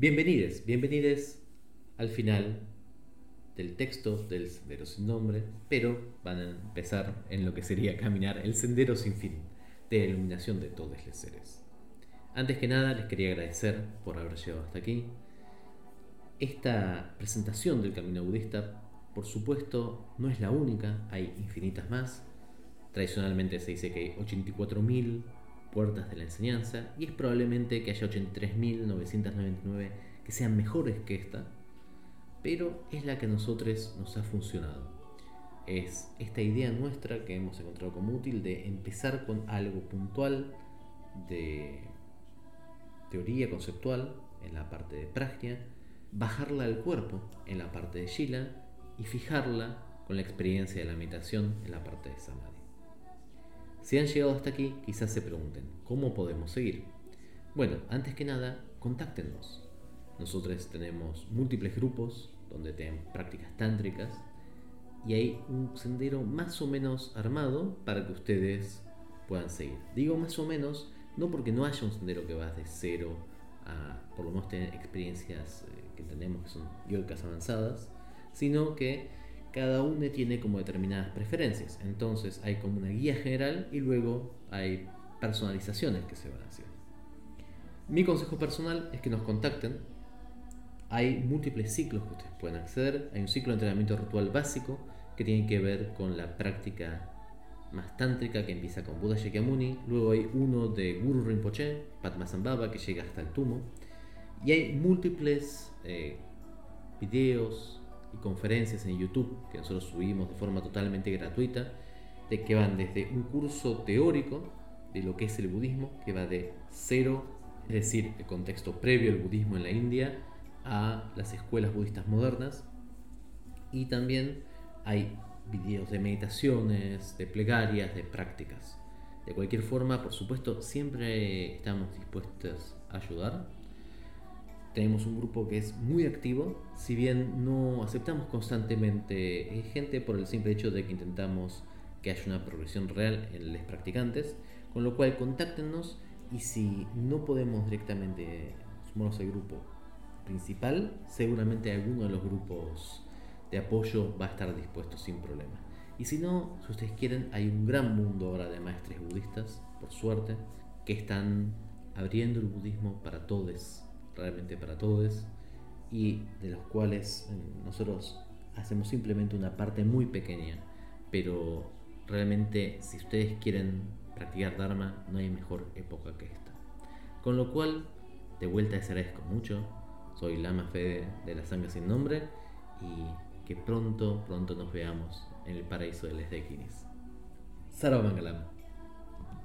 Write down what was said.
Bienvenidos, bienvenidos al final del texto del Sendero sin nombre, pero van a empezar en lo que sería caminar el Sendero sin fin, de iluminación de todos los seres. Antes que nada les quería agradecer por haber llegado hasta aquí. Esta presentación del camino budista, por supuesto, no es la única, hay infinitas más. Tradicionalmente se dice que hay 84.000 puertas de la enseñanza y es probablemente que haya 83.999 que sean mejores que esta, pero es la que a nosotros nos ha funcionado. Es esta idea nuestra que hemos encontrado como útil de empezar con algo puntual de teoría conceptual en la parte de prajna, bajarla al cuerpo en la parte de shila y fijarla con la experiencia de la meditación en la parte de samadhi. Si han llegado hasta aquí, quizás se pregunten, ¿cómo podemos seguir? Bueno, antes que nada, contáctenos. Nosotros tenemos múltiples grupos donde tenemos prácticas tántricas y hay un sendero más o menos armado para que ustedes puedan seguir. Digo más o menos, no porque no haya un sendero que va de cero a por lo menos tener experiencias eh, que entendemos que son yogas avanzadas, sino que cada uno tiene como determinadas preferencias. Entonces hay como una guía general y luego hay personalizaciones que se van haciendo. Mi consejo personal es que nos contacten. Hay múltiples ciclos que ustedes pueden acceder. Hay un ciclo de entrenamiento ritual básico que tiene que ver con la práctica más tántrica que empieza con Buda Shakyamuni. Luego hay uno de Guru Rinpoche, Padmasambhava, que llega hasta el tumo. Y hay múltiples eh, videos, conferencias en YouTube que nosotros subimos de forma totalmente gratuita, de que van desde un curso teórico de lo que es el budismo, que va de cero, es decir, el contexto previo al budismo en la India, a las escuelas budistas modernas. Y también hay videos de meditaciones, de plegarias, de prácticas. De cualquier forma, por supuesto, siempre estamos dispuestos a ayudar tenemos un grupo que es muy activo, si bien no aceptamos constantemente gente por el simple hecho de que intentamos que haya una progresión real en los practicantes, con lo cual contáctenos y si no podemos directamente sumarnos al grupo principal, seguramente alguno de los grupos de apoyo va a estar dispuesto sin problema. Y si no, si ustedes quieren, hay un gran mundo ahora de maestres budistas, por suerte, que están abriendo el budismo para todos realmente para todos y de los cuales eh, nosotros hacemos simplemente una parte muy pequeña, pero realmente si ustedes quieren practicar Dharma no hay mejor época que esta. Con lo cual, de vuelta les agradezco mucho, soy Lama Fede de la Sangre Sin Nombre y que pronto, pronto nos veamos en el paraíso de Les Dekinis. Sarva.